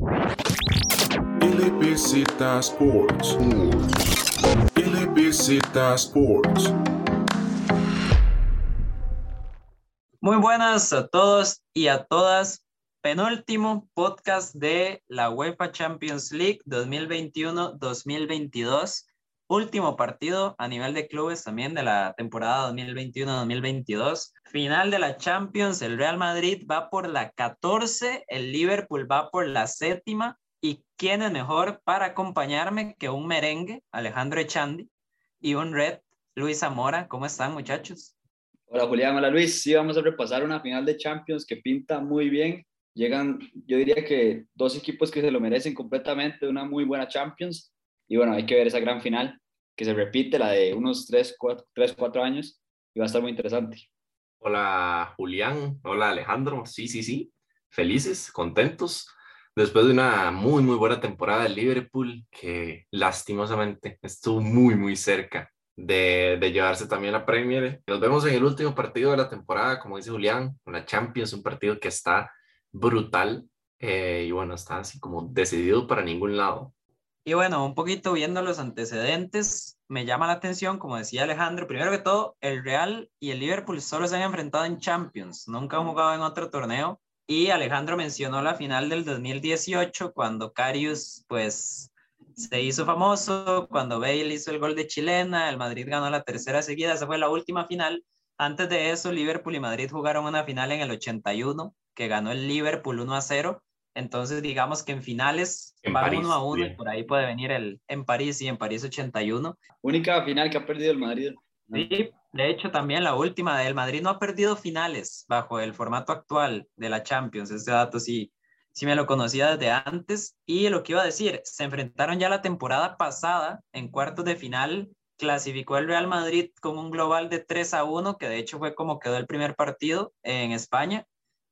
LBZ Sports. LBZ Sports. Muy buenas a todos y a todas. Penúltimo podcast de la UEFA Champions League 2021-2022. Último partido a nivel de clubes también de la temporada 2021-2022. Final de la Champions, el Real Madrid va por la 14, el Liverpool va por la séptima. ¿Y quién es mejor para acompañarme que un merengue, Alejandro Echandi, y un red, Luis Zamora? ¿Cómo están muchachos? Hola Julián, hola Luis. Sí, vamos a repasar una final de Champions que pinta muy bien. Llegan, yo diría que dos equipos que se lo merecen completamente, una muy buena Champions. Y bueno, hay que ver esa gran final que se repite, la de unos 3, 4, 3, 4 años, y va a estar muy interesante. Hola Julián, hola Alejandro. Sí, sí, sí. Felices, contentos. Después de una muy, muy buena temporada del Liverpool, que lastimosamente estuvo muy, muy cerca de, de, llevarse también la Premier. Nos vemos en el último partido de la temporada, como dice Julián, con la Champions, un partido que está brutal eh, y bueno, está así como decidido para ningún lado. Y bueno, un poquito viendo los antecedentes, me llama la atención, como decía Alejandro, primero que todo, el Real y el Liverpool solo se han enfrentado en Champions, nunca han jugado en otro torneo. Y Alejandro mencionó la final del 2018, cuando Carius, pues, se hizo famoso cuando Bale hizo el gol de chilena, el Madrid ganó la tercera seguida, esa fue la última final. Antes de eso, Liverpool y Madrid jugaron una final en el 81, que ganó el Liverpool 1 a 0. Entonces, digamos que en finales en van París, 1 a 1 y por ahí puede venir el en París y en París 81. Única final que ha perdido el Madrid. Sí, de hecho, también la última del Madrid no ha perdido finales bajo el formato actual de la Champions. Ese dato sí, sí me lo conocía desde antes. Y lo que iba a decir, se enfrentaron ya la temporada pasada en cuartos de final. Clasificó el Real Madrid con un global de 3 a 1, que de hecho fue como quedó el primer partido en España.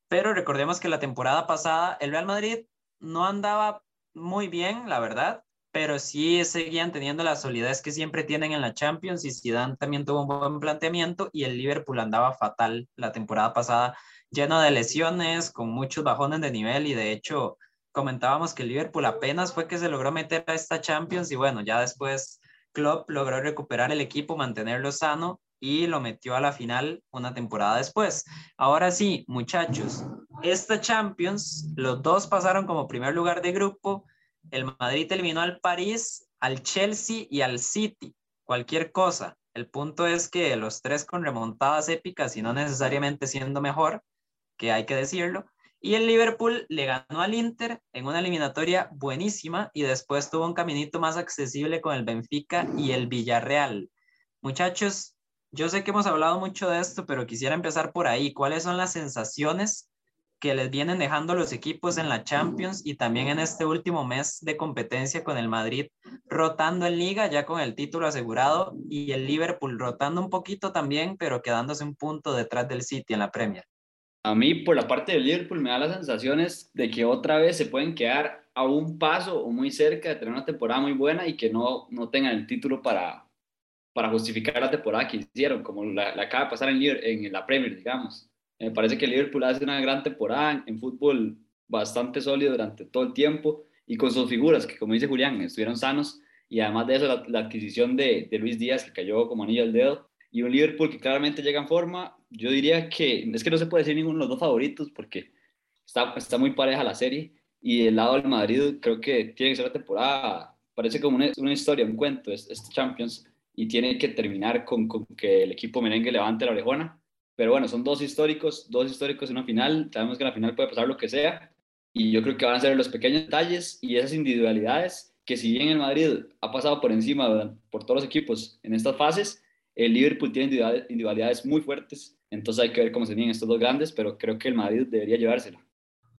Pero recordemos que la temporada pasada el Real Madrid no andaba muy bien, la verdad, pero sí seguían teniendo la solidez que siempre tienen en la Champions y Zidane también tuvo un buen planteamiento y el Liverpool andaba fatal la temporada pasada, lleno de lesiones, con muchos bajones de nivel y de hecho comentábamos que el Liverpool apenas fue que se logró meter a esta Champions y bueno, ya después Klopp logró recuperar el equipo, mantenerlo sano y lo metió a la final una temporada después. Ahora sí, muchachos, esta Champions, los dos pasaron como primer lugar de grupo. El Madrid eliminó al París, al Chelsea y al City. Cualquier cosa. El punto es que los tres con remontadas épicas y no necesariamente siendo mejor, que hay que decirlo. Y el Liverpool le ganó al Inter en una eliminatoria buenísima y después tuvo un caminito más accesible con el Benfica y el Villarreal. Muchachos, yo sé que hemos hablado mucho de esto, pero quisiera empezar por ahí. ¿Cuáles son las sensaciones que les vienen dejando los equipos en la Champions y también en este último mes de competencia con el Madrid rotando en liga ya con el título asegurado y el Liverpool rotando un poquito también, pero quedándose un punto detrás del City en la Premier? A mí, por la parte del Liverpool, me da las sensaciones de que otra vez se pueden quedar a un paso o muy cerca de tener una temporada muy buena y que no, no tengan el título para, para justificar la temporada que hicieron, como la, la acaba de pasar en, en la Premier, digamos. Me parece que el Liverpool hace una gran temporada en fútbol bastante sólido durante todo el tiempo y con sus figuras, que como dice Julián, estuvieron sanos y además de eso la, adquisición de, Luis Díaz, que cayó como anillo al dedo, y un Liverpool que claramente llega en forma, yo diría que es que no se puede decir ninguno de los dos favoritos porque está, está muy pareja la serie y del lado del Madrid creo que tiene que ser la temporada, parece como una, una historia, un cuento, este Champions, y tiene que terminar con, con que el equipo merengue levante la orejona pero bueno, son dos históricos, dos históricos en una final. Sabemos que en la final puede pasar lo que sea. Y yo creo que van a ser los pequeños detalles y esas individualidades que si bien el Madrid ha pasado por encima por todos los equipos en estas fases, el Liverpool tiene individualidades muy fuertes. Entonces hay que ver cómo se vienen estos dos grandes, pero creo que el Madrid debería llevársela.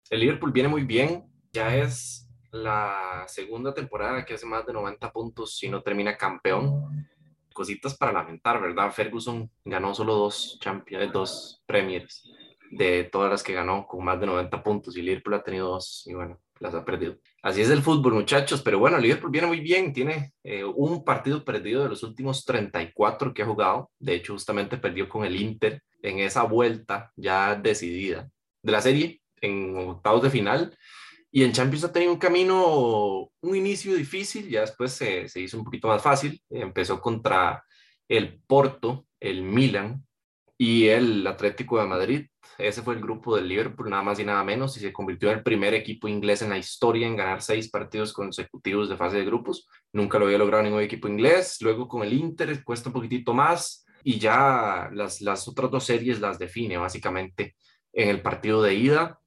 El Liverpool viene muy bien. Ya es la segunda temporada que hace más de 90 puntos y no termina campeón cositas para lamentar, ¿verdad? Ferguson ganó solo dos Champions, dos Premiers de todas las que ganó con más de 90 puntos y Liverpool ha tenido dos y bueno, las ha perdido. Así es el fútbol, muchachos, pero bueno, Liverpool viene muy bien, tiene eh, un partido perdido de los últimos 34 que ha jugado, de hecho justamente perdió con el Inter en esa vuelta ya decidida de la serie en octavos de final Y en Champions ha tenido un camino, un inicio difícil, ya después se, se hizo un poquito más fácil. Empezó contra el Porto, el Milan y el Atlético de Madrid. Ese fue el grupo del Liverpool, nada más y nada menos, y se convirtió en el primer equipo inglés en la historia en ganar seis partidos consecutivos de fase de grupos. Nunca lo había logrado ningún equipo inglés. Luego con el Inter cuesta un poquitito más y ya las, las otras dos series las define básicamente en el partido de ida.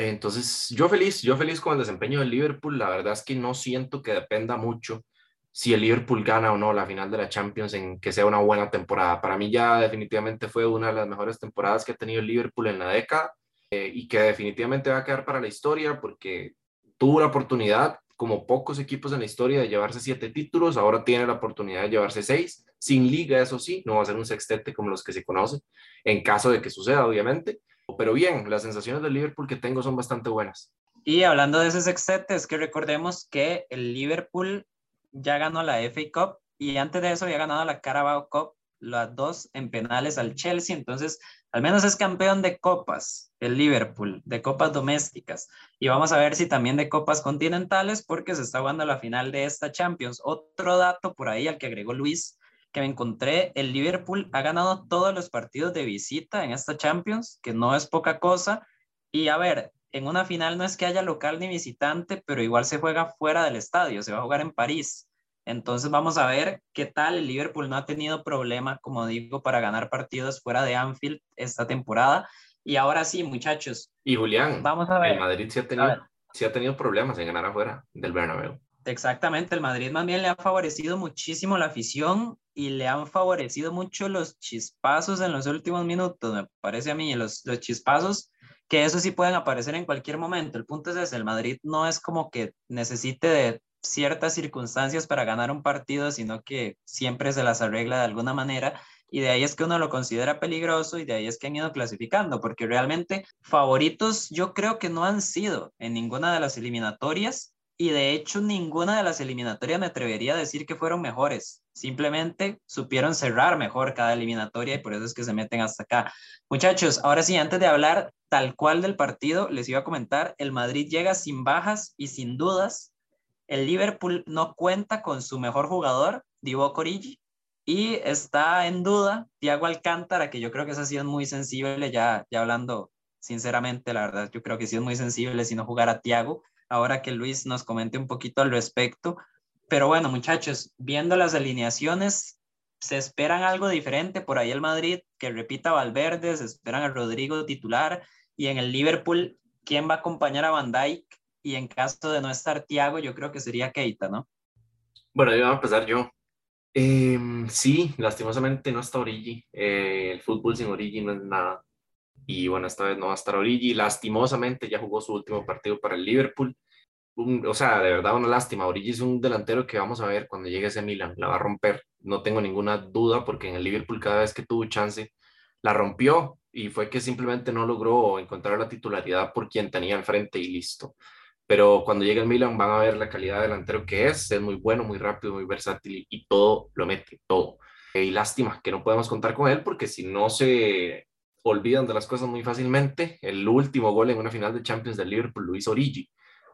Entonces, yo feliz, yo feliz con el desempeño del Liverpool. La verdad es que no siento que dependa mucho si el Liverpool gana o no la final de la Champions en que sea una buena temporada. Para mí ya definitivamente fue una de las mejores temporadas que ha tenido el Liverpool en la década eh, y que definitivamente va a quedar para la historia porque tuvo la oportunidad, como pocos equipos en la historia, de llevarse siete títulos. Ahora tiene la oportunidad de llevarse seis, sin liga, eso sí, no va a ser un sextete como los que se conocen, en caso de que suceda, obviamente pero bien, las sensaciones del Liverpool que tengo son bastante buenas. Y hablando de ese sextete, es que recordemos que el Liverpool ya ganó la FA Cup y antes de eso había ganado la Carabao Cup, las dos en penales al Chelsea, entonces al menos es campeón de copas, el Liverpool, de copas domésticas. Y vamos a ver si también de copas continentales, porque se está jugando la final de esta Champions. Otro dato por ahí al que agregó Luis que me encontré, el Liverpool ha ganado todos los partidos de visita en esta Champions, que no es poca cosa. Y a ver, en una final no es que haya local ni visitante, pero igual se juega fuera del estadio, se va a jugar en París. Entonces vamos a ver qué tal. El Liverpool no ha tenido problema, como digo, para ganar partidos fuera de Anfield esta temporada. Y ahora sí, muchachos. Y Julián, vamos a ver. El Madrid sí ha tenido, sí ha tenido problemas en ganar afuera del Bernabéu. Exactamente, el Madrid más le ha favorecido muchísimo la afición y le han favorecido mucho los chispazos en los últimos minutos, me parece a mí, los, los chispazos, que eso sí pueden aparecer en cualquier momento. El punto es ese, el Madrid no es como que necesite de ciertas circunstancias para ganar un partido, sino que siempre se las arregla de alguna manera y de ahí es que uno lo considera peligroso y de ahí es que han ido clasificando, porque realmente favoritos yo creo que no han sido en ninguna de las eliminatorias y de hecho ninguna de las eliminatorias me atrevería a decir que fueron mejores. Simplemente supieron cerrar mejor cada eliminatoria y por eso es que se meten hasta acá. Muchachos, ahora sí, antes de hablar tal cual del partido, les iba a comentar, el Madrid llega sin bajas y sin dudas. El Liverpool no cuenta con su mejor jugador, Divo Origi, y está en duda Thiago Alcántara, que yo creo que eso ha sido muy sensible, ya, ya hablando sinceramente, la verdad, yo creo que sí es muy sensible si no jugara Thiago ahora que Luis nos comente un poquito al respecto. Pero bueno, muchachos, viendo las alineaciones, se esperan algo diferente. Por ahí el Madrid, que repita Valverde, se esperan a Rodrigo titular. Y en el Liverpool, ¿quién va a acompañar a Van Dijk? Y en caso de no estar Thiago, yo creo que sería Keita, ¿no? Bueno, yo voy a empezar yo. Em, sí, lastimosamente no está Origi. Eh, el fútbol sin Origi no es nada y bueno, esta vez no va a estar Origi. Lastimosamente ya jugó su último partido para el Liverpool. o sea, de verdad una lástima. Origi es un delantero que vamos a ver cuando llegue ese Milan, la va a romper. No tengo ninguna duda porque en el Liverpool cada vez que tuvo chance la rompió y fue que simplemente no logró encontrar la titularidad por quien tenía enfrente y listo. Pero cuando llegue el Milan van a ver la calidad de delantero que es. Es muy bueno, muy rápido, muy versátil y todo lo mete, todo. Y lástima que no podemos contar con él porque si no se olvidan de las cosas muy fácilmente. El último gol en una final de Champions del Liverpool hizo Origi,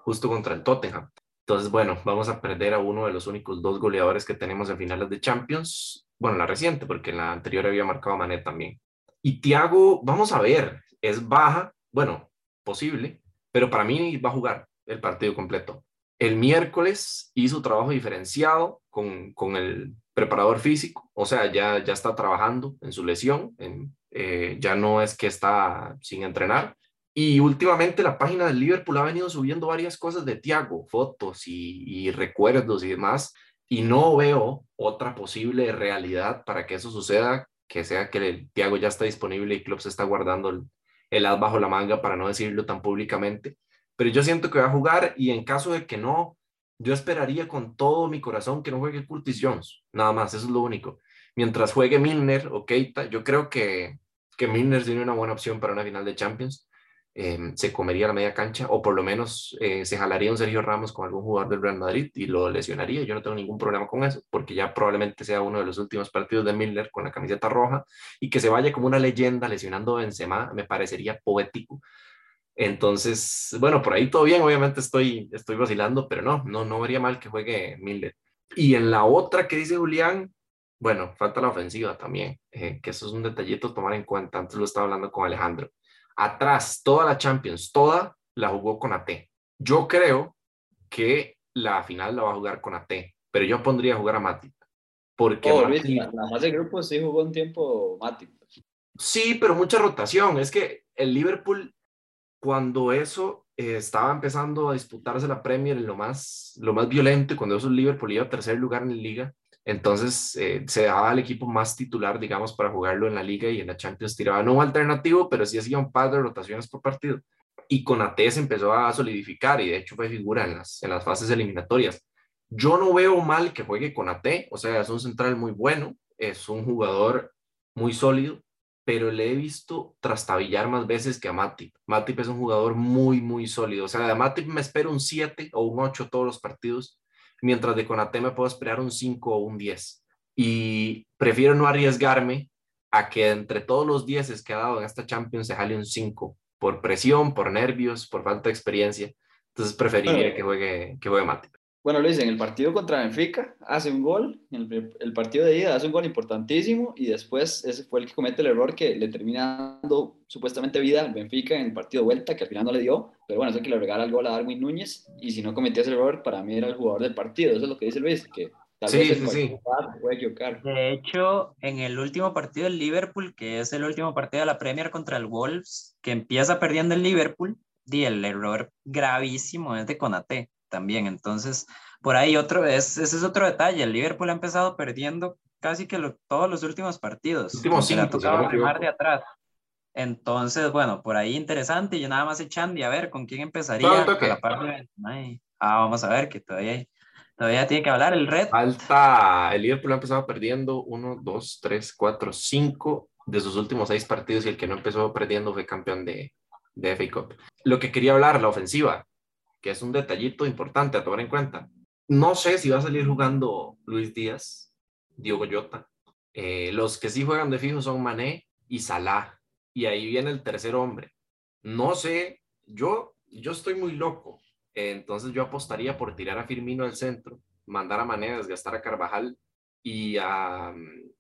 justo contra el Tottenham. Entonces, bueno, vamos a perder a uno de los únicos dos goleadores que tenemos en finales de Champions. Bueno, la reciente, porque en la anterior había marcado Mané también. Y Thiago, vamos a ver, es baja, bueno, posible, pero para mí va a jugar el partido completo. El miércoles hizo trabajo diferenciado con, con el preparador físico, o sea, ya, ya está trabajando en su lesión, en, eh, ya no es que está sin entrenar. Y últimamente la página del Liverpool ha venido subiendo varias cosas de Thiago, fotos y, y recuerdos y demás, y no veo otra posible realidad para que eso suceda, que sea que el Thiago ya está disponible y Klopp se está guardando el, el as bajo la manga para no decirlo tan públicamente. Pero yo siento que va a jugar y en caso de que no, yo esperaría con todo mi corazón que no juegue Curtis Jones, nada más, eso es lo único. Mientras juegue Milner o Keita, yo creo que que Milner tiene una buena opción para una final de Champions. Eh, se comería la media cancha o por lo menos eh, se jalaría un Sergio Ramos con algún jugador del Real Madrid y lo lesionaría. Yo no tengo ningún problema con eso porque ya probablemente sea uno de los últimos partidos de Milner con la camiseta roja y que se vaya como una leyenda lesionando a Benzema me parecería poético. Entonces, bueno, por ahí todo bien, obviamente estoy, estoy vacilando, pero no, no, no vería mal que juegue Millet. Y en la otra que dice Julián, bueno, falta la ofensiva también, eh, que eso es un detallito a tomar en cuenta. Antes lo estaba hablando con Alejandro. Atrás, toda la Champions, toda la jugó con AT. Yo creo que la final la va a jugar con AT, pero yo pondría a jugar a Matip. Porque oh, la, la, fase de grupos sí jugó un tiempo Matip. Sí, pero mucha rotación. Es que el Liverpool, cuando eso eh, estaba empezando a disputarse la Premier en lo más, lo más violento, y cuando eso Liverpool iba a tercer lugar en la liga, entonces eh, se daba al equipo más titular, digamos, para jugarlo en la liga y en la Champions tiraba no alternativo, pero sí hacía un par de rotaciones por partido. Y con AT se empezó a solidificar y de hecho fue figura en las, en las fases eliminatorias. Yo no veo mal que juegue con AT, o sea, es un central muy bueno, es un jugador muy sólido, pero le he visto trastabillar más veces que a Matip. Matip es un jugador muy, muy sólido. O sea, de Matip me espero un 7 o un 8 todos los partidos, mientras de Conate me puedo esperar un 5 o un 10. Y prefiero no arriesgarme a que entre todos los 10 que ha dado en esta Champions se jale un 5 por presión, por nervios, por falta de experiencia. Entonces preferiría que juegue, que juegue Matip. Bueno, Luis, en el partido contra Benfica hace un gol, en el, partido de ida hace un gol importantísimo y después ese fue el que comete el error que le termina dando supuestamente vida al Benfica en el partido de vuelta, que al final no le dio, pero bueno, eso que le regala el gol a Darwin Núñez y si no cometía ese error, para mí era el jugador del partido, eso es lo que dice Luis, que tal sí, vez sí, sí. puede equivocar. De hecho, en el último partido del Liverpool, que es el último partido de la Premier contra el Wolves, que empieza perdiendo el Liverpool, di el error gravísimo es de Conate también, entonces por ahí otro, es, ese es otro detalle. El Liverpool ha empezado perdiendo casi que todos los últimos partidos. Últimos cinco, ha tocado remar de atrás. Entonces, bueno, por ahí interesante. Yo nada más echando y a ver con quién empezaría. A la parte de... Ah, vamos a ver que todavía, todavía tiene que hablar el red. Falta, el Liverpool ha empezado perdiendo uno, dos, tres, cuatro, cinco de sus últimos seis partidos y el que no empezó perdiendo fue campeón de, de FA Cup. Lo que quería hablar, la ofensiva, que es un detallito importante a tomar en cuenta. No sé si va a salir jugando Luis Díaz, Diogo Jota. Eh, los que sí juegan de fijo son Mané y Salah. Y ahí viene el tercer hombre. No sé, yo, yo estoy muy loco. entonces yo apostaría por tirar a Firmino al centro, mandar a Mané a desgastar a Carvajal y a,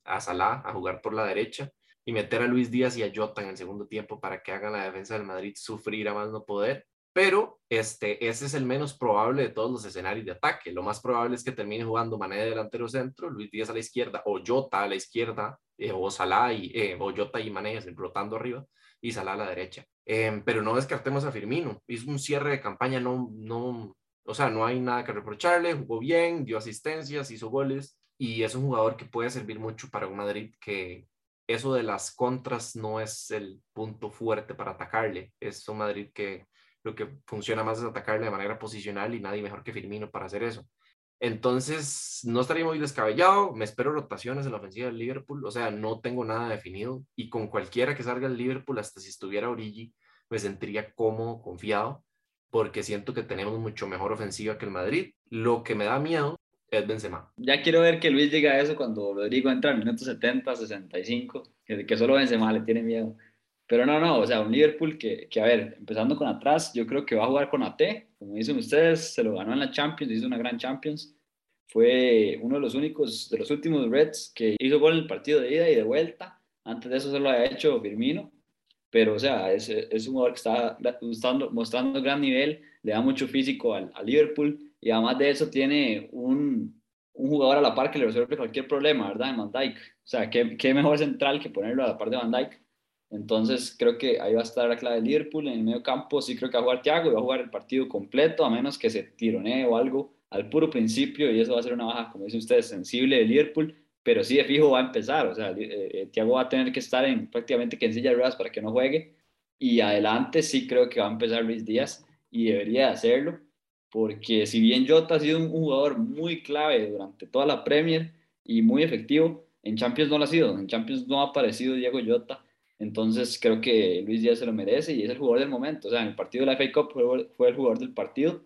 a Salah a jugar por la derecha y meter a Luis Díaz y a Jota en el segundo tiempo para que hagan la defensa del Madrid sufrir a más no poder pero este, ese es el menos probable de todos los escenarios de ataque. Lo más probable es que termine jugando Mané de delantero centro, Luis Díaz a la izquierda, o Jota a la izquierda, eh, o Salah y, eh, o Jota y Mané rotando arriba, y Salah a la derecha. Em, pero no descartemos a Firmino. Hizo un cierre de campaña, no, no, o sea, no hay nada que reprocharle, jugó bien, dio asistencias, hizo goles, y es un jugador que puede servir mucho para un Madrid que eso de las contras no es el punto fuerte para atacarle. Es un Madrid que lo que funciona más es atacarle de manera posicional y nadie mejor que Firmino para hacer eso. Entonces, no estaría muy descabellado. Me espero rotaciones en la ofensiva del Liverpool. O sea, no tengo nada definido. Y con cualquiera que salga el Liverpool, hasta si estuviera Origi, me sentiría cómodo, confiado, porque siento que tenemos mucho mejor ofensiva que el Madrid. Lo que me da miedo es Benzema. Ya quiero ver que Luis diga eso cuando Rodrigo entra en minutos 70, 65, que, que solo Benzema le tiene miedo. Pero no, no, o sea, un Liverpool que, que, a ver, empezando con atrás, yo creo que va a jugar con AT, como dicen ustedes, se lo ganó en la Champions, hizo una gran Champions. Fue uno de los únicos, de los últimos Reds que hizo gol en el partido de ida y de vuelta. Antes de eso se lo había hecho Firmino. Pero, o sea, es, es un jugador que está mostrando, mostrando gran nivel, le da mucho físico al, Liverpool y además de eso tiene un, un jugador a la par que le resuelve cualquier problema, ¿verdad? En Van Dijk. O sea, ¿qué, qué mejor central que ponerlo a la par de Van Dijk entonces creo que ahí va a estar la clave de Liverpool. En el medio campo sí creo que va a jugar Thiago y va a jugar el partido completo, a menos que se tironee o algo al puro principio y eso va a ser una baja, como dicen ustedes, sensible de Liverpool, pero sí de fijo va a empezar. O sea, eh, eh, va a tener que estar en prácticamente que en silla de para que no juegue. Y adelante sí creo que va a empezar Luis Díaz y debería hacerlo, porque si bien Jota ha sido un jugador muy clave durante toda la Premier y muy efectivo, en Champions no lo ha sido. En Champions no ha aparecido Diego Jota entonces creo que Luis Díaz se lo merece y es el jugador del momento. O sea, en el partido de la FA Cup fue, el jugador del partido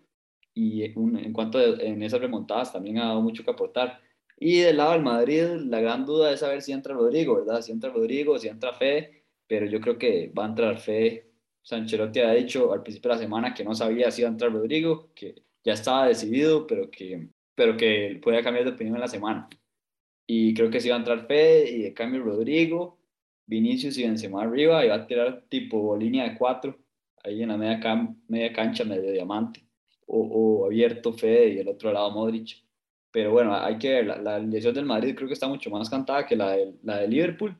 y en cuanto a, en esas remontadas también ha dado mucho que aportar. Y del lado del Madrid, la gran duda es saber si entra Rodrigo, ¿verdad? Si entra Rodrigo, si entra Fe, pero yo creo que va a entrar Fe Sanchelotti ha dicho al principio de la semana que no sabía si iba a entrar Rodrigo, que ya estaba decidido, pero que, pero que podía cambiar de opinión en la semana. Y creo que sí iba a entrar Fede y de cambio Rodrigo, Vinicius y Benzema arriba, y va a tirar tipo línea de cuatro, ahí en la media, media cancha, medio diamante, o, o, abierto Fede y el otro lado Modric. Pero bueno, hay que ver, la, la del Madrid creo que está mucho más cantada que la de, la de Liverpool.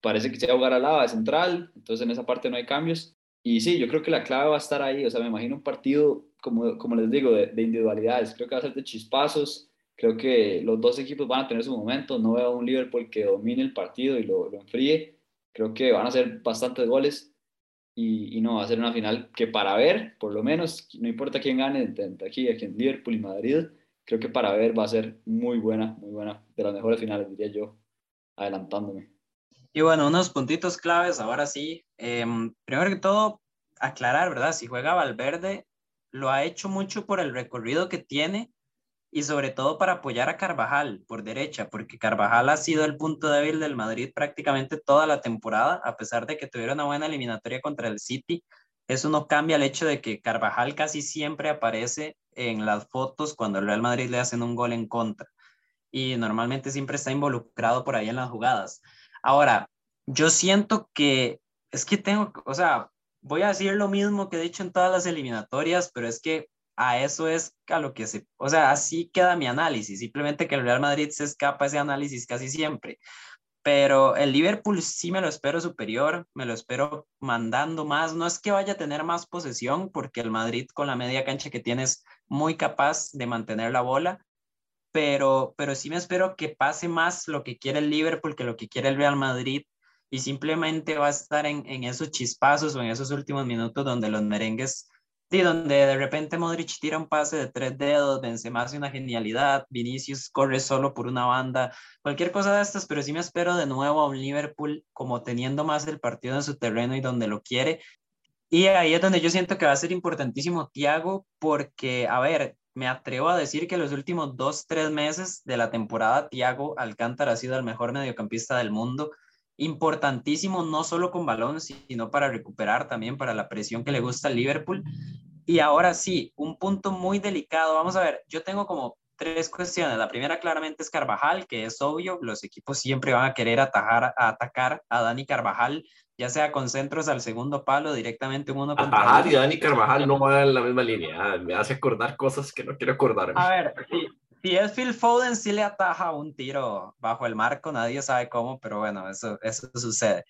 Parece que se va a jugar al lado de central, entonces en esa parte no hay cambios. Y sí, yo creo que la clave va a estar ahí. O sea, me imagino un partido, como, como les digo, de, individualidades. Creo que va a ser de chispazos. Creo que los dos equipos van a tener su momento. No veo a un Liverpool que domine el partido y lo, lo enfríe. Creo que van a ser bastantes goles. Y, y, no, va a ser una final que para ver, por lo menos, no importa quién gane entre aquí, aquí en Liverpool y Madrid, creo que para ver va a ser muy buena, muy buena. De las mejores finales, diría yo, adelantándome. Y bueno, unos puntitos claves, ahora sí. Em, primero que todo, aclarar, ¿verdad? Si juega Valverde, lo ha hecho mucho por el recorrido que tiene y sobre todo para apoyar a Carvajal por derecha, porque Carvajal ha sido el punto débil del Madrid prácticamente toda la temporada, a pesar de que tuvieron una buena eliminatoria contra el City. Eso no cambia el hecho de que Carvajal casi siempre aparece en las fotos cuando el Real Madrid le hacen un gol en contra y normalmente siempre está involucrado por ahí en las jugadas. Ahora, yo siento que es que tengo, o sea, voy a decir lo mismo que he dicho en todas las eliminatorias, pero es que a eso es a lo que se, o sea, así queda mi análisis, simplemente que el Real Madrid se escapa ese análisis casi siempre. Pero el Liverpool sí me lo espero superior, me lo espero mandando más. No es que vaya a tener más posesión, porque el Madrid con la media cancha que tiene es muy capaz de mantener la bola, pero, pero sí me espero que pase más lo que quiere el Liverpool que lo que quiere el Real Madrid y simplemente va a estar en, en esos chispazos o en esos últimos minutos donde los merengues, sí, donde de repente Modric tira un pase de tres dedos, Benzema hace una genialidad, Vinicius corre solo por una banda, cualquier cosa de estas, pero sí me espero de nuevo a un Liverpool como teniendo más el partido en su terreno y donde lo quiere. Y ahí es donde yo siento que va a ser importantísimo Thiago, porque, a ver, me atrevo a decir que los últimos dos, tres meses de la temporada, Thiago Alcántara ha sido el mejor mediocampista del mundo. Importantísimo, no solo con balón, sino para recuperar también para la presión que le gusta al Liverpool. Y ahora sí, un punto muy delicado. Vamos a ver, yo tengo como tres cuestiones. La primera claramente es Carvajal, que es obvio, los equipos siempre van a querer atajar, a atacar a Dani Carvajal ya sea con centros al segundo palo, directamente uno contra Atajar y Dani Carvajal no van en la misma línea. Me hace acordar cosas que no quiero acordar. A ver, si, si es Phil Foden, sí le ataja un tiro bajo el marco, nadie sabe cómo, pero bueno, eso, eso sucede.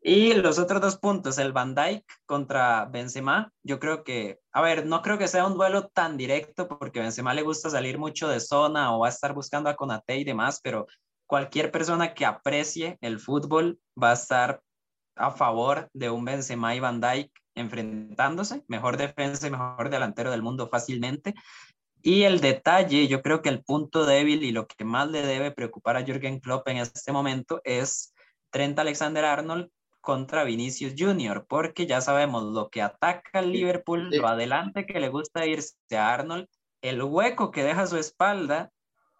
Y los otros dos puntos, el Van Dijk contra Benzema, yo creo que, a ver, no creo que sea un duelo tan directo porque Benzema le gusta salir mucho de zona o va a estar buscando a Conate y demás, pero cualquier persona que aprecie el fútbol va a estar a favor de un Benzema y Van Dijk enfrentándose, mejor defensa y mejor delantero del mundo fácilmente. Y el detalle, yo creo que el punto débil y lo que más le debe preocupar a Jürgen Klopp en este momento es Trent Alexander-Arnold contra Vinicius Jr., porque ya sabemos lo que ataca al Liverpool, lo adelante que le gusta irse a Arnold, el hueco que deja su espalda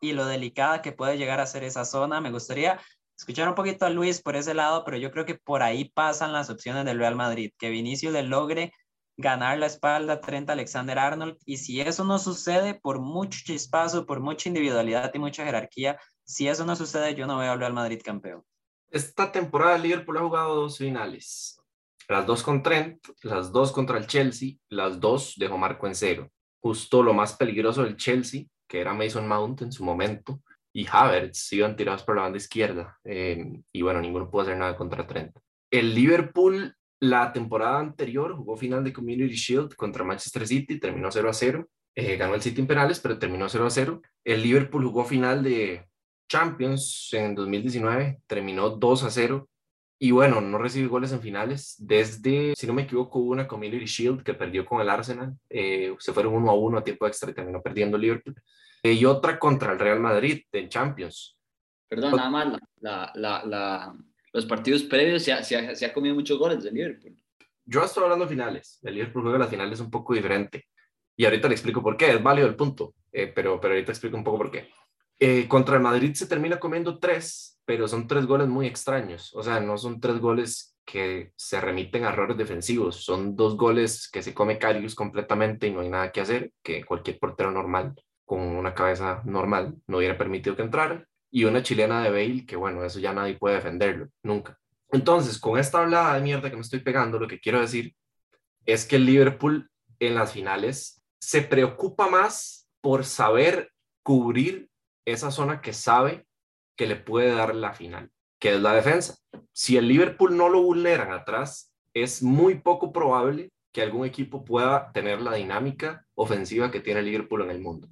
y lo delicada que puede llegar a ser esa zona. Me gustaría escuchar un poquito a Luis por ese lado, pero yo creo que por ahí pasan las opciones del Real Madrid, que Vinicius le logre ganar la espalda a Trent Alexander Arnold, y si eso no sucede, por mucho chispazo, por mucha individualidad y mucha jerarquía, si eso no sucede, yo no veo al Madrid campeón. Esta temporada Liverpool ha jugado dos finales, las dos con Trent, las dos contra el Chelsea, las dos dejó Marco en cero. Justo lo más peligroso del Chelsea, que era Mason Mount en su momento, y Havertz iban tirados por la banda izquierda. Eh, y bueno, ninguno pudo hacer nada contra Trent. El Liverpool la temporada anterior jugó final de Community Shield contra Manchester City, terminó 0 a 0. Eh, ganó el City en penales, pero terminó 0 a 0. El Liverpool jugó final de Champions en 2019, terminó 2 a 0. Y bueno, no recibió goles en finales. Desde, si no me equivoco, hubo una Community Shield que perdió con el Arsenal. Eh, se fueron 1 a 1 a tiempo extra y terminó perdiendo Liverpool. Eh, y otra contra el Real Madrid en Champions. Perdón, nada más, la, la, la, los partidos previos se ha, se, ha, se ha, comido muchos goles del Liverpool. Yo estoy hablando de finales. El Liverpool juega las finales un poco diferente. Y ahorita le explico por qué. Es válido el punto, eh, pero, pero ahorita explico un poco por qué. Eh, contra el Madrid se termina comiendo tres, pero son tres goles muy extraños. O sea, no son tres goles que se remiten a errores defensivos. Son dos goles que se come Carius completamente y no hay nada que hacer, que cualquier portero normal con una cabeza normal no hubiera permitido que entrara. Y una chilena de Bale, que bueno, eso ya nadie puede defenderlo, nunca. Entonces, con esta hablada de mierda que me estoy pegando, lo que quiero decir es que el Liverpool en las finales se preocupa más por saber cubrir esa zona que sabe que le puede dar la final, que es la defensa. Si el Liverpool no lo vulneran atrás, es muy poco probable que algún equipo pueda tener la dinámica ofensiva que tiene el Liverpool en el mundo.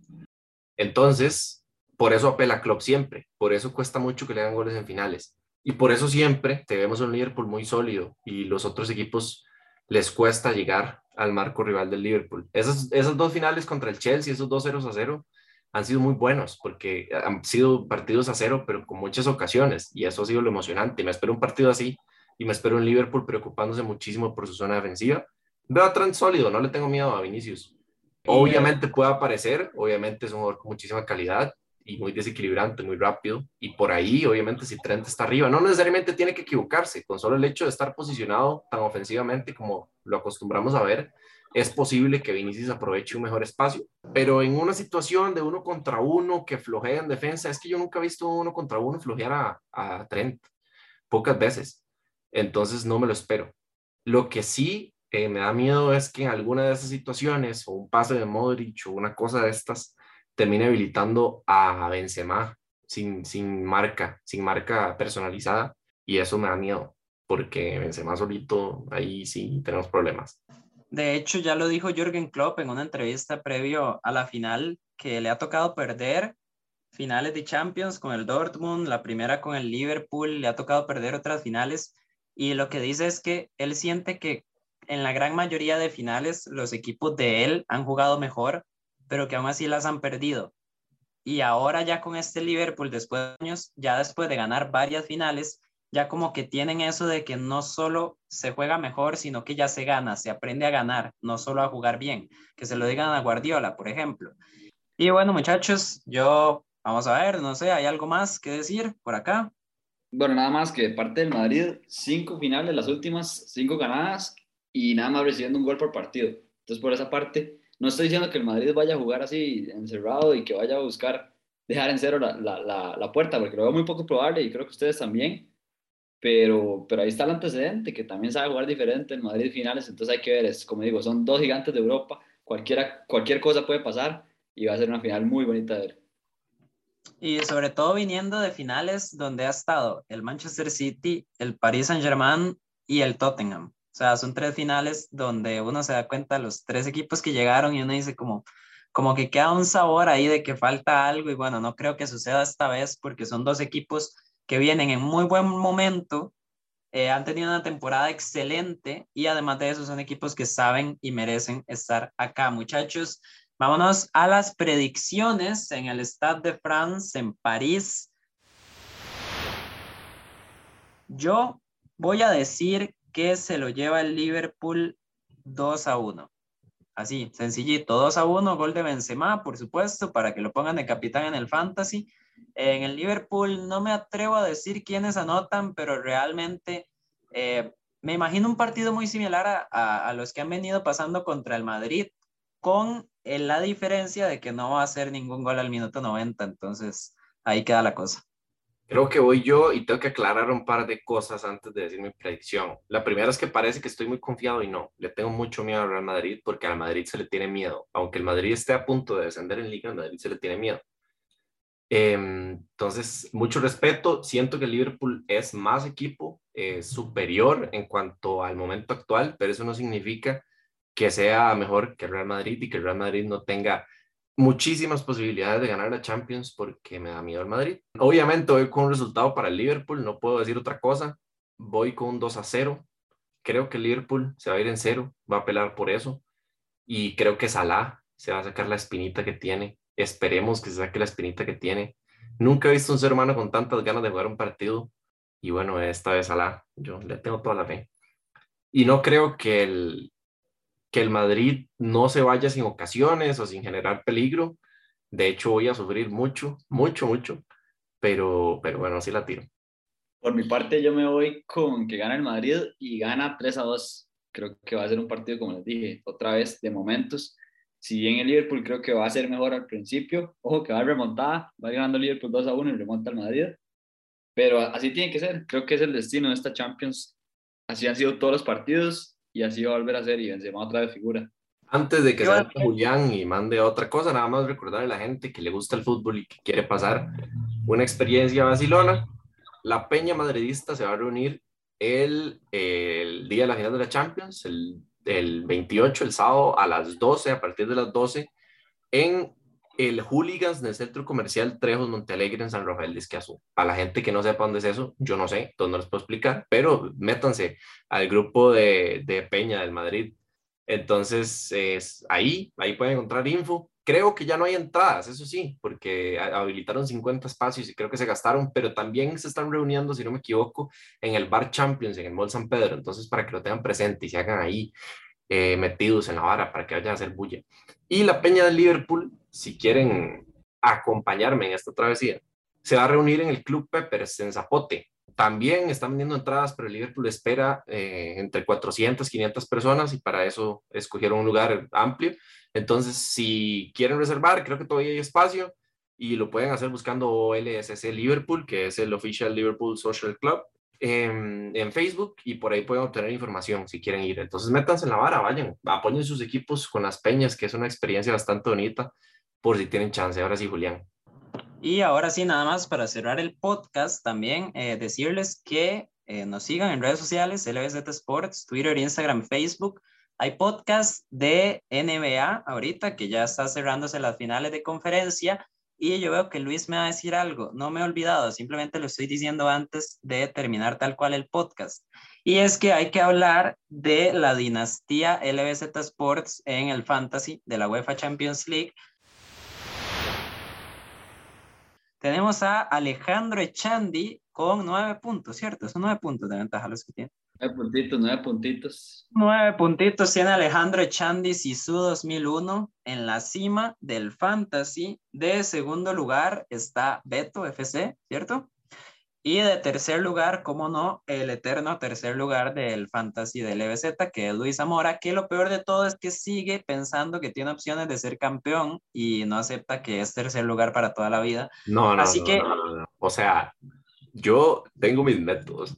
Entonces, por eso apela a Klopp siempre, por eso cuesta mucho que le hagan goles en finales. Y por eso siempre tenemos un Liverpool muy sólido y los otros equipos les cuesta llegar al marco rival del Liverpool. Esas, esas dos finales contra el Chelsea, esos dos ceros a cero, han sido muy buenos porque han sido partidos a cero, pero con muchas ocasiones y eso ha sido lo emocionante. Me espero un partido así y me espero un Liverpool preocupándose muchísimo por su zona defensiva. Veo a Trent sólido, no le tengo miedo a Vinicius. Obviamente puede aparecer, obviamente es un jugador con muchísima calidad y muy desequilibrante, muy rápido. Y por ahí, obviamente, si Trent está arriba, no necesariamente tiene que equivocarse, con solo el hecho de estar posicionado tan ofensivamente como lo acostumbramos a ver, es posible que Vinicius aproveche un mejor espacio. Pero en una situación de uno contra uno que flojea en defensa, es que yo nunca he visto uno contra uno flojear a, a Trent, pocas veces. Entonces no me lo espero. Lo que sí eh, me da miedo es que en alguna de esas situaciones, o un pase de Modric o una cosa de estas, termine habilitando a Benzema sin, sin marca, sin marca personalizada, y eso me da miedo, porque Benzema solito, ahí sí tenemos problemas. De hecho, ya lo dijo Jürgen Klopp en una entrevista previo a la final, que le ha tocado perder finales de Champions con el Dortmund, la primera con el Liverpool, le ha tocado perder otras finales, y lo que dice es que él siente que en la gran mayoría de finales los equipos de él han jugado mejor, pero que aún así las han perdido. Y ahora ya con este Liverpool, después de años, ya después de ganar varias finales, ya como que tienen eso de que no solo se juega mejor, sino que ya se gana, se aprende a ganar, no solo a jugar bien. Que se lo digan a Guardiola, por ejemplo. Y bueno, muchachos, yo vamos a ver, no sé, ¿hay algo más que decir por acá? Bueno, nada más que parte del Madrid, cinco finales, las últimas cinco ganadas y nada más recibiendo un gol por partido. Entonces, por esa parte, no estoy diciendo que el Madrid vaya a jugar así encerrado y que vaya a buscar dejar en cero la, la, la, puerta, porque lo veo muy poco probable y creo que ustedes también. Pero, pero ahí está el antecedente, que también sabe jugar diferente en Madrid finales, entonces hay que ver, es como digo, son dos gigantes de Europa, cualquiera, cualquier cosa puede pasar y va a ser una final muy bonita de ver. Y sobre todo viniendo de finales donde ha estado el Manchester City, el Paris Saint Germain y el Tottenham. O sea, son tres finales donde uno se da cuenta de los tres equipos que llegaron y uno dice como, como que queda un sabor ahí de que falta algo y bueno, no creo que suceda esta vez porque son dos equipos que vienen en muy buen momento, eh, han tenido una temporada excelente y además de eso son equipos que saben y merecen estar acá, muchachos. Vámonos a las predicciones en el Stade de France en París. Yo voy a decir que se lo lleva el Liverpool 2 a 1. Así, sencillito, 2 a 1, gol de Benzema, por supuesto, para que lo pongan de capitán en el fantasy. En el Liverpool no me atrevo a decir quiénes anotan, pero realmente eh, me imagino un partido muy similar a, a, los que han venido pasando contra el Madrid, con eh, la diferencia de que no va a hacer ningún gol al minuto 90, entonces ahí queda la cosa. Creo que voy yo y tengo que aclarar un par de cosas antes de decir mi predicción. La primera es que parece que estoy muy confiado y no. Le tengo mucho miedo al Real Madrid porque al Madrid se le tiene miedo. Aunque el Madrid esté a punto de descender en liga, al Madrid se le tiene miedo. Em, entonces, mucho respeto. Siento que Liverpool es más equipo, superior en cuanto al momento actual, pero eso no significa que sea mejor que el Real Madrid y que el Real Madrid no tenga muchísimas posibilidades de ganar la Champions porque me da miedo el Madrid. Obviamente voy con un resultado para el Liverpool, no puedo decir otra cosa. Voy con un 2 a 0. Creo que el Liverpool se va a ir en cero, va a pelear por eso. Y creo que Salah se va a sacar la espinita que tiene. Esperemos que se saque la espinita que tiene. Nunca he visto un ser humano con tantas ganas de jugar un partido. Y bueno, esta vez Salah, yo le tengo toda la fe. Y no creo que el, que el Madrid no se vaya sin ocasiones o sin generar peligro. De hecho, voy a sufrir mucho, mucho, mucho, pero, pero bueno, así la tiro. Por mi parte, yo me voy con que gana el Madrid y gana 3 a 2. Creo que va a ser un partido, como les dije, otra vez de momentos. Si bien el Liverpool creo que va a ser mejor al principio, ojo que va a remontada, va ganando el Liverpool 2 a 1 y remonta al Madrid. Pero así tiene que ser, creo que es el destino de esta Champions. Así han sido todos los partidos y así va a volver a ser y Benzema otra vez figura. Antes de que se vaya Julián y mande otra cosa, nada más recordarle a la gente que le gusta el fútbol y que quiere pasar una experiencia vacilona. La Peña Madridista se va a reunir el, el día de la final de la Champions, el, el 28, el sábado a las 12, a partir de las 12, en el Hooligans del Centro Comercial Trejos Montealegre en San Rafael de Esquiazú. Para la gente que no sepa dónde es eso, yo no sé, entonces no les puedo explicar, pero métanse al grupo de, de Peña del Madrid entonces, es ahí, ahí pueden encontrar info. Creo que ya no hay entradas, eso sí, porque habilitaron 50 espacios y creo que se gastaron, pero también se están reuniendo, si no me equivoco, en el Bar Champions, en el Mall San Pedro. Entonces, para que lo tengan presente y se hagan ahí eh, metidos en la vara para que vayan a hacer bulla. Y la Peña del Liverpool, si quieren acompañarme en esta travesía, se va a reunir en el Club Peppers en Zapote, también están vendiendo entradas, pero Liverpool espera eh, entre 400, 500 personas y para eso escogieron un lugar amplio. Entonces, si quieren reservar, creo que todavía hay espacio y lo pueden hacer buscando LSC Liverpool, que es el Official Liverpool Social Club, en, en, Facebook y por ahí pueden obtener información si quieren ir. Entonces, métanse en la vara, vayan, apoyen sus equipos con las peñas, que es una experiencia bastante bonita, por si tienen chance. Ahora sí, Julián. Y ahora sí, nada más para cerrar el podcast, también eh, decirles que eh, nos sigan en redes sociales, LBZ Sports, Twitter, Instagram, Facebook. Hay podcast de NBA ahorita que ya está cerrándose las finales de conferencia y yo veo que Luis me va a decir algo. No me he olvidado, simplemente lo estoy diciendo antes de terminar tal cual el podcast. Y es que hay que hablar de la dinastía LBZ Sports en el Fantasy de la UEFA Champions League Tenemos a Alejandro Echandi con nueve puntos, ¿cierto? Son nueve puntos de ventaja los que tiene. Nueve puntitos, nueve puntitos. Nueve puntitos tiene Alejandro Echandi Sisu 2001 en la cima del Fantasy. De segundo lugar está Beto FC, ¿cierto? Y de tercer lugar, como no, el eterno tercer lugar del Fantasy del LBZ, que es Luis Zamora, que lo peor de todo es que sigue pensando que tiene opciones de ser campeón y no acepta que es tercer lugar para toda la vida. No, no, Así que... O sea, yo tengo mis métodos.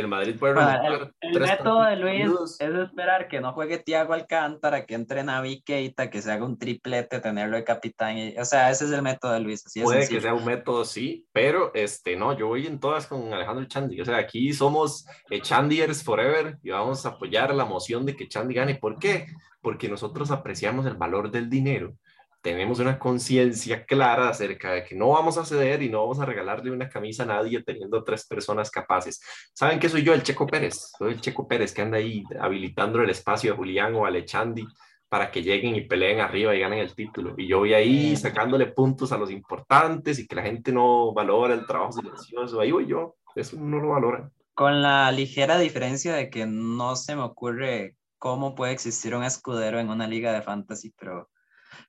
El Madrid puede el, el método de Luis es esperar que no juegue Thiago Alcántara, que entre Navi Keita, que se haga un triplete, tenerlo de capitán. Y, o sea, ese es el método de Luis. Así Puede que sea un método, sí, pero este, no, yo voy en todas con Alejandro Chandi. O sea, aquí somos Chandiers Forever y vamos a apoyar la moción de que Chandi gane. ¿Por qué? Porque nosotros apreciamos el valor del dinero tenemos una conciencia clara acerca de que no vamos a ceder y no vamos a regalarle una camisa a nadie teniendo tres personas capaces. ¿Saben que soy yo, el Checo Pérez? Soy el Checo Pérez que anda ahí habilitando el espacio a Julián o a Lechandi para que lleguen y peleen arriba y ganen el título. Y yo voy ahí sacándole puntos a los importantes y que la gente no valora el trabajo silencioso. Ahí voy yo, eso no lo valora. Con la ligera diferencia de que no se me ocurre cómo puede existir un escudero en una liga de fantasy, pero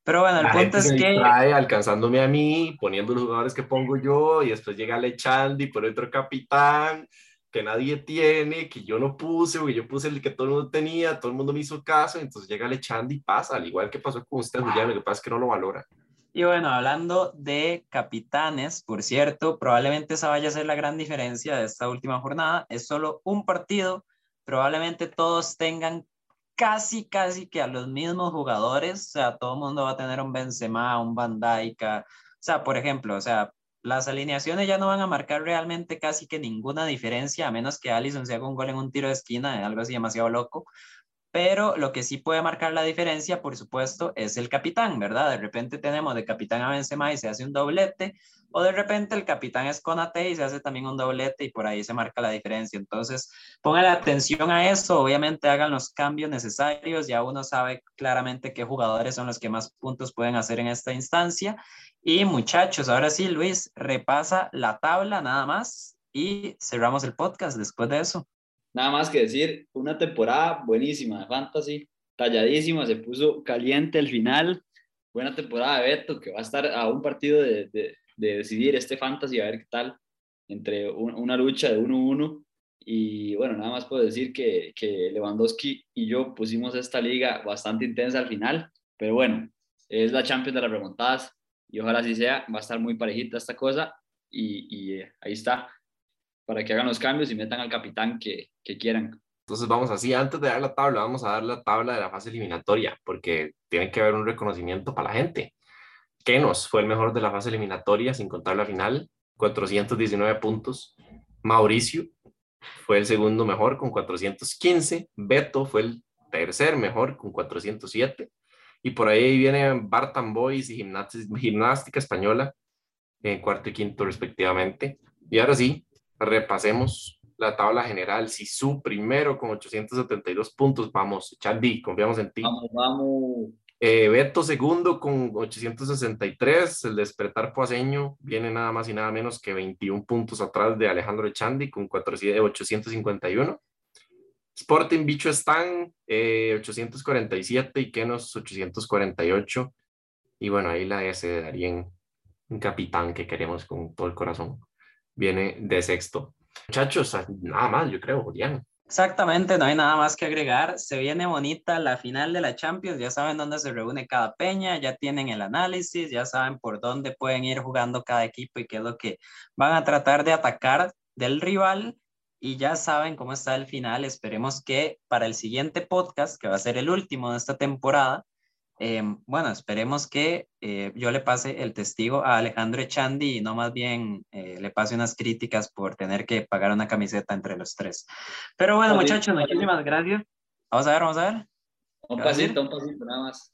pero bueno, el punto es que. alcanzándome a mí, poniendo los jugadores que pongo yo, y después llega Lechandi por otro capitán que nadie tiene, que yo no puse, o que yo puse el que todo el mundo tenía, todo el mundo me hizo caso, entonces llega Lechandi y pasa, al igual que pasó con usted, Julián, lo que pasa es que no lo valora. Y bueno, hablando de capitanes, por cierto, probablemente esa vaya a ser la gran diferencia de esta última jornada. Es solo un partido, probablemente todos tengan casi, casi que a los mismos jugadores, o sea, todo el mundo va a tener un Benzema, un Van Dijk, o sea, por ejemplo, o sea, las alineaciones ya no van a marcar realmente casi que ninguna diferencia, a menos que Allison se haga un gol en un tiro de esquina, algo así demasiado loco, pero lo que sí puede marcar la diferencia, por supuesto, es el capitán, ¿verdad? De repente tenemos de capitán a Benzema y se hace un doblete, o de repente el capitán es Conate y se hace también un doblete y por ahí se marca la diferencia. Entonces, pongan atención a eso, obviamente hagan los cambios necesarios, ya uno sabe claramente qué jugadores son los que más puntos pueden hacer en esta instancia. Y muchachos, ahora sí, Luis, repasa la tabla nada más y cerramos el podcast después de eso. Nada más que decir, una temporada buenísima de Fantasy, talladísima, se puso caliente el final. Buena temporada de Beto, que va a estar a un partido de, de, decidir este Fantasy, a ver qué tal. entre una lucha de 1-1 y bueno, nada más puedo decir que, que Lewandowski y yo pusimos esta liga bastante intensa al final, pero bueno, es la Champions de las remontadas y ojalá así sea, va a estar muy parejita esta cosa y, y eh, ahí está, para que hagan los cambios y metan al capitán que, que quieran. Entonces vamos así, antes de dar la tabla, vamos a dar la tabla de la fase eliminatoria, porque tiene que haber un reconocimiento para la gente. Kenos fue el mejor de la fase eliminatoria, sin contar la final, 419 puntos. Mauricio fue el segundo mejor con 415. Beto fue el tercer mejor con 407. Y por ahí vienen Bartan Boys y Gimnástica Española en cuarto y quinto respectivamente. Y ahora sí, repasemos la tabla general. su primero con 872 puntos. Vamos, Chandy, confiamos en ti. Vamos, vamos. Eh, Beto segundo con 863. El despertar poaseño viene nada más y nada menos que 21 puntos atrás de Alejandro Echandi con 851. Sporting Bicho están 847 y Kenos 848. Y bueno, ahí la S de Darien, un capitán que queremos con todo el corazón, viene de sexto. Muchachos, nada más, yo creo, Julián. Exactamente, no hay nada más que agregar. Se viene bonita la final de la Champions, ya saben dónde se reúne cada peña, ya tienen el análisis, ya saben por dónde pueden ir jugando cada equipo y qué es lo que van a tratar de atacar del rival y ya saben cómo está el final. Esperemos que para el siguiente podcast, que va a ser el último de esta temporada, Em, bueno, esperemos que eh, yo le pase el testigo a Alejandro Echandi y no más bien eh, le pase unas críticas por tener que pagar una camiseta entre los tres. Pero bueno, muchachos, muchísimas gracias. Vamos a ver, vamos a ver. Un pasito, un pasito, nada más.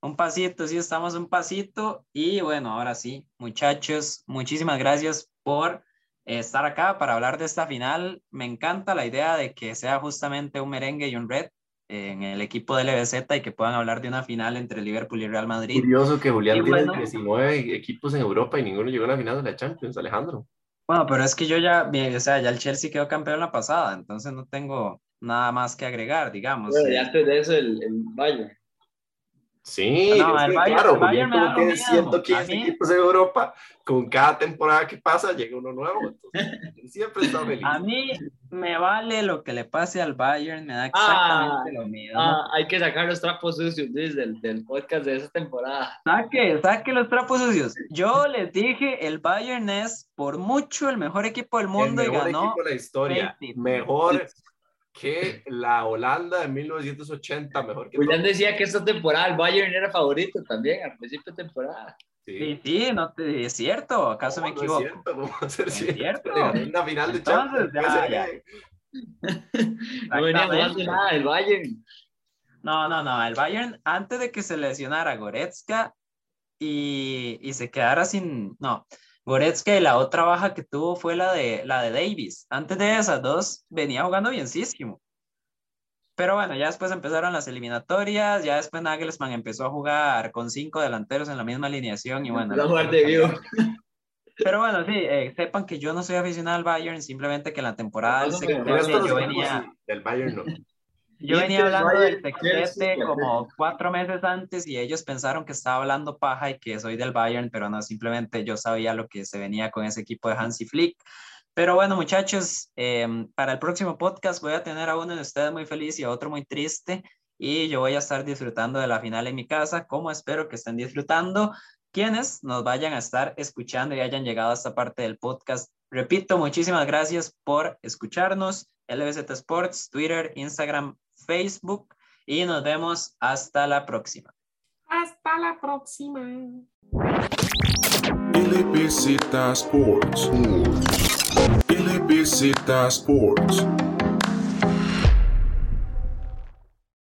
Un pasito, sí, estamos un pasito. Y bueno, ahora sí, muchachos, muchísimas gracias por estar acá para hablar de esta final. Me encanta la idea de que sea justamente un merengue y un red en el equipo de LBZ y que puedan hablar de una final entre Liverpool y Real Madrid. Curioso que Julián tiene 19 equipos en Europa y ninguno llegó a la final de la Champions, Alejandro. Bueno, pero es que yo ya, o sea, ya el Chelsea quedó campeón la pasada, entonces no tengo nada más que agregar, digamos. Bueno, ya antes de eso el, el Bayern. Sí, no, es que, claro, Bayern como tiene 115 equipos en Europa, con cada temporada que pasa llega uno nuevo, entonces siempre está feliz. A mí me vale lo que le pase al Bayern, me da exactamente ah, lo mismo. Ah, hay que sacar los trapos sucios del, del podcast de esa temporada. Saque, saque los trapos sucios. Yo les dije, el Bayern es por mucho el mejor equipo del mundo el mejor y ganó. Equipo de la historia, mejor que la Holanda de 1980, mejor que Julián decía que esta temporada el Bayern era favorito también, al principio de temporada. Sí, sí, no te, es cierto, ¿acaso me equivoco? No es cierto, ¿cómo va a ser cierto? En la final de Champions. Ya, ya. no venía jugando nada el Bayern. No, no, no, el Bayern antes de que se lesionara Goretzka y, y se quedara sin, no, Goretzka y la otra baja que tuvo fue la de, la de Davis. Antes de esas dos venía jugando bienísimo. Pero bueno, ya después empezaron las eliminatorias, ya después Nagelsmann empezó a jugar con cinco delanteros en la misma alineación y bueno. Pero bueno, sí, eh, sepan que yo no soy aficionado al Bayern, simplemente que en la temporada del yo venía... Del Bayern no. Yo venía hablando del sextete como cuatro meses antes y ellos pensaron que estaba hablando paja y que soy del Bayern, pero no, simplemente yo sabía lo que se venía con ese equipo de Hansi Flick. Pero bueno, muchachos, em, para el próximo podcast voy a tener a uno de ustedes muy feliz y a otro muy triste y yo voy a estar disfrutando de la final en mi casa, como espero que estén disfrutando quienes nos vayan a estar escuchando y hayan llegado a esta parte del podcast. Repito, muchísimas gracias por escucharnos. LBZ Sports, Twitter, Instagram, Facebook y nos vemos hasta la próxima. Hasta la próxima. Sports. Sports.